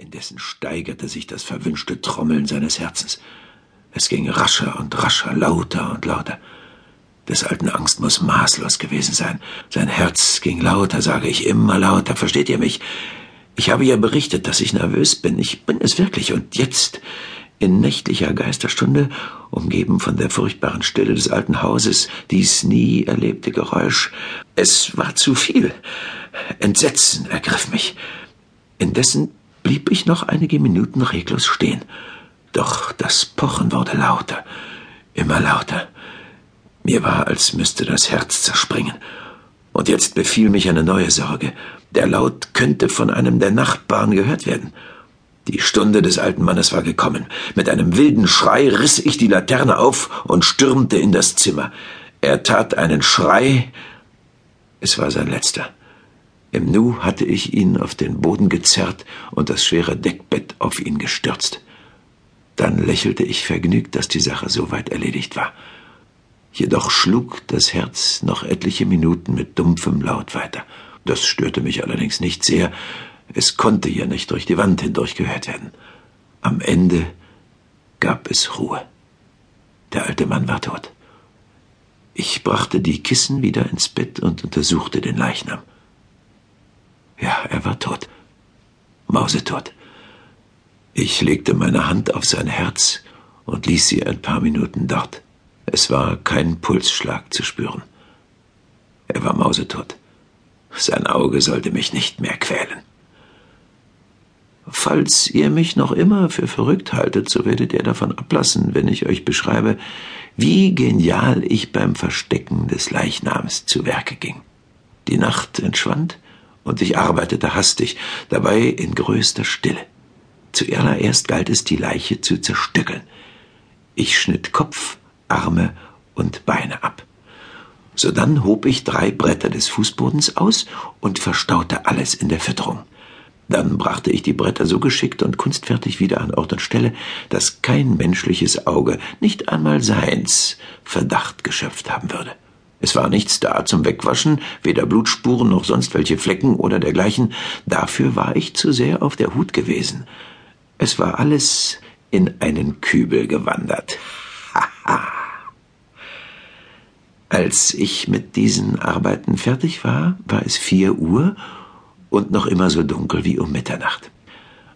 Indessen steigerte sich das verwünschte Trommeln seines Herzens. Es ging rascher und rascher, lauter und lauter. Des alten Angst muss maßlos gewesen sein. Sein Herz ging lauter, sage ich, immer lauter. Versteht ihr mich? Ich habe ja berichtet, dass ich nervös bin. Ich bin es wirklich. Und jetzt, in nächtlicher Geisterstunde, umgeben von der furchtbaren Stille des alten Hauses, dies nie erlebte Geräusch. Es war zu viel. Entsetzen ergriff mich. Indessen blieb ich noch einige Minuten reglos stehen. Doch das Pochen wurde lauter, immer lauter. Mir war, als müsste das Herz zerspringen. Und jetzt befiel mich eine neue Sorge. Der Laut könnte von einem der Nachbarn gehört werden. Die Stunde des alten Mannes war gekommen. Mit einem wilden Schrei riss ich die Laterne auf und stürmte in das Zimmer. Er tat einen Schrei. Es war sein letzter. Im Nu hatte ich ihn auf den Boden gezerrt und das schwere Deckbett auf ihn gestürzt. Dann lächelte ich vergnügt, dass die Sache soweit erledigt war. Jedoch schlug das Herz noch etliche Minuten mit dumpfem Laut weiter. Das störte mich allerdings nicht sehr, es konnte ja nicht durch die Wand hindurch gehört werden. Am Ende gab es Ruhe. Der alte Mann war tot. Ich brachte die Kissen wieder ins Bett und untersuchte den Leichnam. Ja, er war tot. Mausetot. Ich legte meine Hand auf sein Herz und ließ sie ein paar Minuten dort. Es war kein Pulsschlag zu spüren. Er war mausetot. Sein Auge sollte mich nicht mehr quälen. Falls ihr mich noch immer für verrückt haltet, so werdet ihr davon ablassen, wenn ich euch beschreibe, wie genial ich beim Verstecken des Leichnams zu Werke ging. Die Nacht entschwand, und ich arbeitete hastig, dabei in größter Stille. Zuallererst galt es, die Leiche zu zerstückeln. Ich schnitt Kopf, Arme und Beine ab. Sodann hob ich drei Bretter des Fußbodens aus und verstaute alles in der Fütterung. Dann brachte ich die Bretter so geschickt und kunstfertig wieder an Ort und Stelle, dass kein menschliches Auge, nicht einmal seins, Verdacht geschöpft haben würde. Es war nichts da zum Wegwaschen, weder Blutspuren noch sonst welche Flecken oder dergleichen, dafür war ich zu sehr auf der Hut gewesen. Es war alles in einen Kübel gewandert. Haha. Als ich mit diesen Arbeiten fertig war, war es vier Uhr und noch immer so dunkel wie um Mitternacht.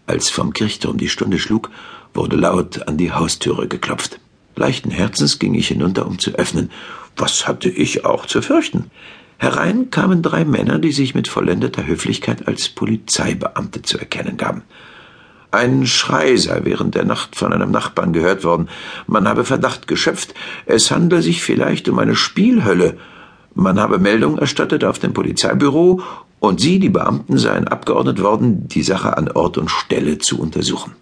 Als vom Kirchturm die Stunde schlug, wurde laut an die Haustüre geklopft. Leichten Herzens ging ich hinunter, um zu öffnen. Was hatte ich auch zu fürchten? Herein kamen drei Männer, die sich mit vollendeter Höflichkeit als Polizeibeamte zu erkennen gaben. Ein Schrei sei während der Nacht von einem Nachbarn gehört worden. Man habe Verdacht geschöpft, es handle sich vielleicht um eine Spielhölle. Man habe Meldung erstattet auf dem Polizeibüro und Sie, die Beamten, seien abgeordnet worden, die Sache an Ort und Stelle zu untersuchen.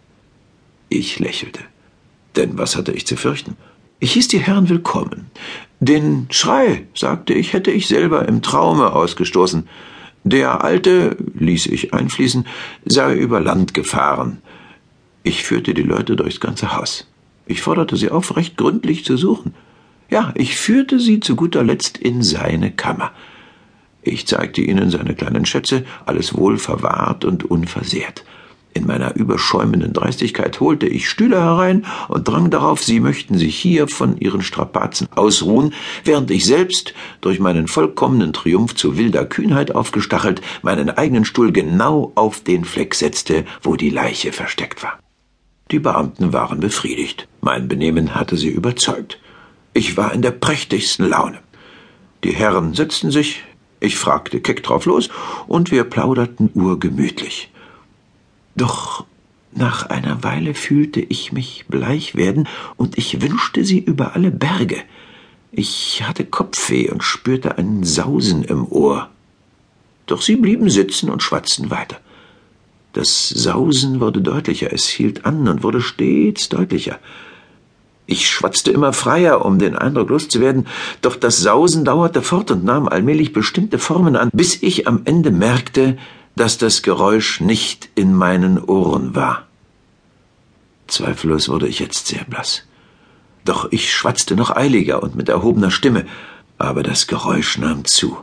Ich lächelte. Denn was hatte ich zu fürchten? Ich hieß die Herren willkommen. Den Schrei, sagte ich, hätte ich selber im Traume ausgestoßen. Der Alte, ließ ich einfließen, sei über Land gefahren. Ich führte die Leute durchs ganze Haus. Ich forderte sie auf, recht gründlich zu suchen. Ja, ich führte sie zu guter Letzt in seine Kammer. Ich zeigte ihnen seine kleinen Schätze, alles wohl verwahrt und unversehrt. In meiner überschäumenden Dreistigkeit holte ich Stühle herein und drang darauf, sie möchten sich hier von ihren Strapazen ausruhen, während ich selbst, durch meinen vollkommenen Triumph zu wilder Kühnheit aufgestachelt, meinen eigenen Stuhl genau auf den Fleck setzte, wo die Leiche versteckt war. Die Beamten waren befriedigt. Mein Benehmen hatte sie überzeugt. Ich war in der prächtigsten Laune. Die Herren setzten sich, ich fragte keck drauf los, und wir plauderten urgemütlich. Doch nach einer Weile fühlte ich mich bleich werden, und ich wünschte sie über alle Berge. Ich hatte Kopfweh und spürte einen Sausen im Ohr. Doch sie blieben sitzen und schwatzten weiter. Das Sausen wurde deutlicher, es hielt an und wurde stets deutlicher. Ich schwatzte immer freier, um den Eindruck loszuwerden, doch das Sausen dauerte fort und nahm allmählich bestimmte Formen an, bis ich am Ende merkte, dass das Geräusch nicht in meinen Ohren war. Zweifellos wurde ich jetzt sehr blass. Doch ich schwatzte noch eiliger und mit erhobener Stimme, aber das Geräusch nahm zu,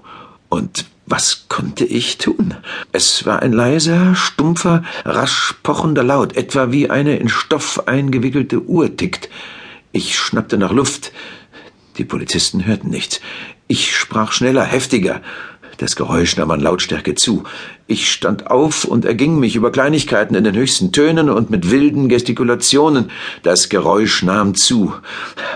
und Was konnte ich tun? Es war ein leiser, stumpfer, rasch pochender Laut, etwa wie eine in Stoff eingewickelte Uhr tickt. Ich schnappte nach Luft. Die Polizisten hörten nichts. Ich sprach schneller, heftiger. Das Geräusch nahm an Lautstärke zu. Ich stand auf und erging mich über Kleinigkeiten in den höchsten Tönen und mit wilden Gestikulationen. Das Geräusch nahm zu.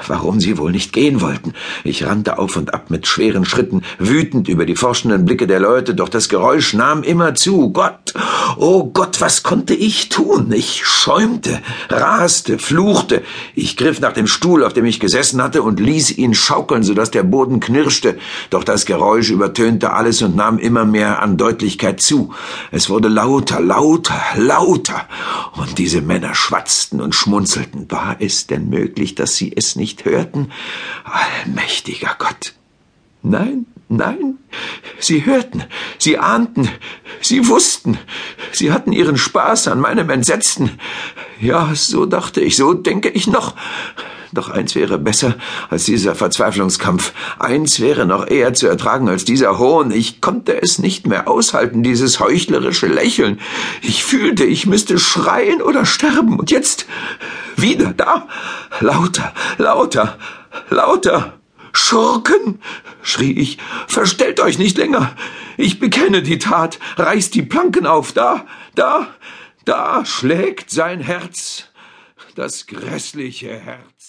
Warum sie wohl nicht gehen wollten. Ich rannte auf und ab mit schweren Schritten, wütend über die forschenden Blicke der Leute, doch das Geräusch nahm immer zu. Gott, oh Gott, was konnte ich tun? Ich schäumte, raste, fluchte. Ich griff nach dem Stuhl, auf dem ich gesessen hatte, und ließ ihn schaukeln, so dass der Boden knirschte. Doch das Geräusch übertönte alles und nahm immer mehr an Deutlichkeit Es wurde lauter, lauter, lauter. Und diese Männer schwatzten und schmunzelten. War es denn möglich, dass sie es nicht hörten? Allmächtiger Gott. Nein, nein. Sie hörten, sie ahnten, sie wussten, sie hatten ihren Spaß an meinem Entsetzen. Ja, so dachte ich, so denke ich noch. Doch eins wäre besser als dieser Verzweiflungskampf. Eins wäre noch eher zu ertragen als dieser Hohn. Ich konnte es nicht mehr aushalten, dieses heuchlerische Lächeln. Ich fühlte, ich müsste schreien oder sterben. Und jetzt wieder da. Lauter, lauter, lauter. Schurken, schrie ich, verstellt euch nicht länger. Ich bekenne die Tat, reißt die Planken auf, da, da, da schlägt sein Herz, das grässliche Herz.